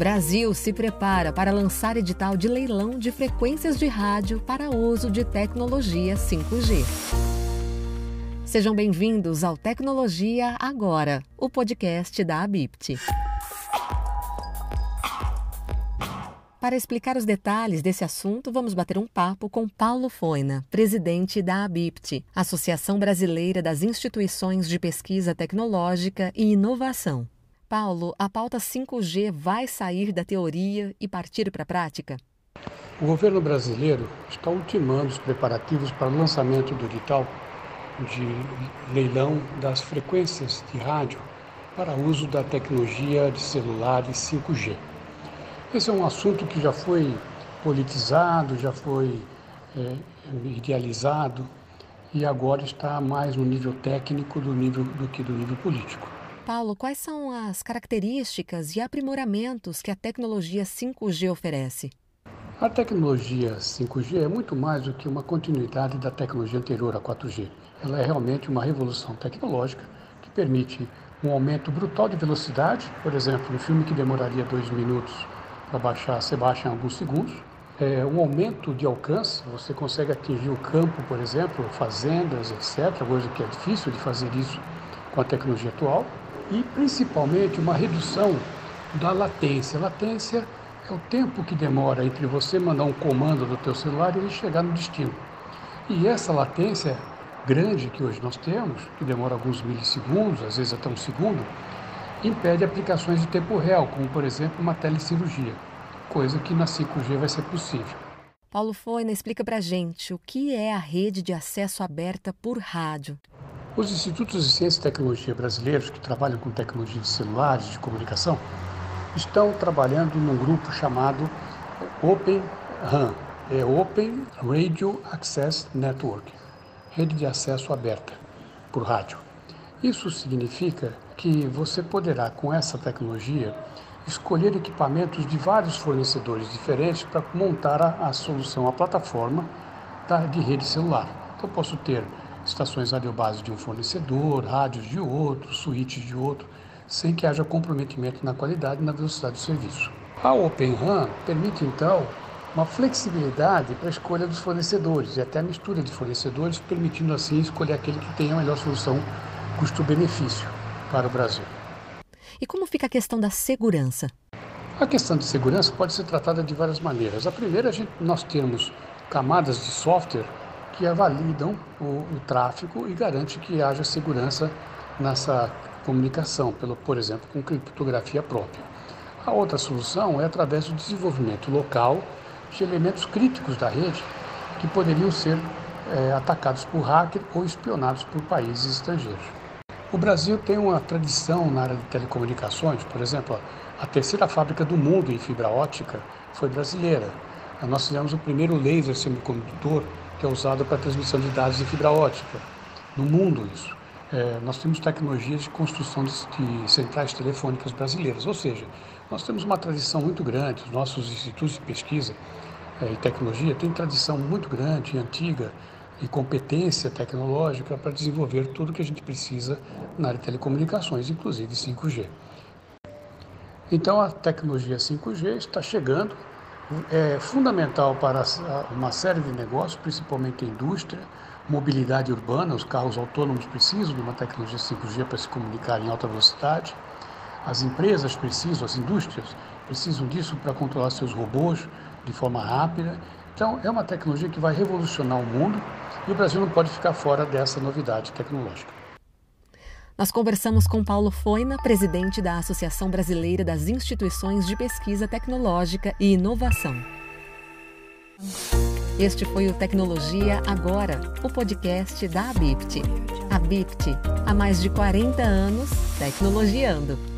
Brasil se prepara para lançar edital de leilão de frequências de rádio para uso de tecnologia 5G. Sejam bem-vindos ao Tecnologia Agora, o podcast da Abipt. Para explicar os detalhes desse assunto, vamos bater um papo com Paulo Foina, presidente da ABIPT, Associação Brasileira das Instituições de Pesquisa Tecnológica e Inovação. Paulo, a pauta 5G vai sair da teoria e partir para a prática? O governo brasileiro está ultimando os preparativos para o lançamento do edital de leilão das frequências de rádio para uso da tecnologia de celulares 5G. Esse é um assunto que já foi politizado, já foi é, idealizado e agora está mais no nível técnico do, nível, do que do nível político. Paulo, quais são as características e aprimoramentos que a tecnologia 5G oferece? A tecnologia 5G é muito mais do que uma continuidade da tecnologia anterior à 4G. Ela é realmente uma revolução tecnológica que permite um aumento brutal de velocidade. Por exemplo, um filme que demoraria dois minutos para baixar, você baixa em alguns segundos. É, um aumento de alcance, você consegue atingir o campo, por exemplo, fazendas, etc., coisa que é difícil de fazer isso com a tecnologia atual e principalmente uma redução da latência. latência é o tempo que demora entre você mandar um comando do teu celular e ele chegar no destino. E essa latência grande que hoje nós temos, que demora alguns milissegundos, às vezes até um segundo, impede aplicações de tempo real, como por exemplo uma telecirurgia, coisa que na 5G vai ser possível. Paulo Foina explica para gente o que é a rede de acesso aberta por rádio. Os institutos de ciência e tecnologia brasileiros que trabalham com tecnologia de celulares de comunicação estão trabalhando num grupo chamado Open RAN, é Open Radio Access Network, rede de acesso aberta por rádio. Isso significa que você poderá, com essa tecnologia, escolher equipamentos de vários fornecedores diferentes para montar a, a solução, a plataforma da, de rede celular. Então, posso ter estações radiobase de um fornecedor, rádios de outro, suítes de outro, sem que haja comprometimento na qualidade e na velocidade do serviço. A Open RAN permite, então, uma flexibilidade para a escolha dos fornecedores e até a mistura de fornecedores, permitindo assim escolher aquele que tenha a melhor solução custo-benefício para o Brasil. E como fica a questão da segurança? A questão de segurança pode ser tratada de várias maneiras. A primeira, nós temos camadas de software que avalidam o, o tráfego e garante que haja segurança nessa comunicação, pelo, por exemplo, com criptografia própria. A outra solução é através do desenvolvimento local de elementos críticos da rede que poderiam ser é, atacados por hacker ou espionados por países estrangeiros. O Brasil tem uma tradição na área de telecomunicações, por exemplo, a terceira fábrica do mundo em fibra ótica foi brasileira. Nós fizemos o primeiro laser semicondutor que é usado para transmissão de dados de fibra ótica. No mundo, isso. É, nós temos tecnologias de construção de, de, centrais telefônicas brasileiras, ou seja, nós temos uma tradição muito grande, os nossos institutos de pesquisa é, e tecnologia têm tradição muito grande e antiga e competência tecnológica para desenvolver tudo o que a gente precisa na área de telecomunicações, inclusive 5G. Então a tecnologia 5G está chegando é fundamental para uma série de negócios, principalmente a indústria, mobilidade urbana, os carros autônomos precisam de uma tecnologia 5G para se comunicar em alta velocidade. As empresas precisam, as indústrias precisam disso para controlar seus robôs de forma rápida. Então, é uma tecnologia que vai revolucionar o mundo e o Brasil não pode ficar fora dessa novidade tecnológica. Nós conversamos com Paulo Foina, presidente da Associação Brasileira das Instituições de Pesquisa Tecnológica e Inovação. Este foi o Tecnologia Agora, o podcast da Abipt. Abipt, há mais de 40 anos, tecnologiando.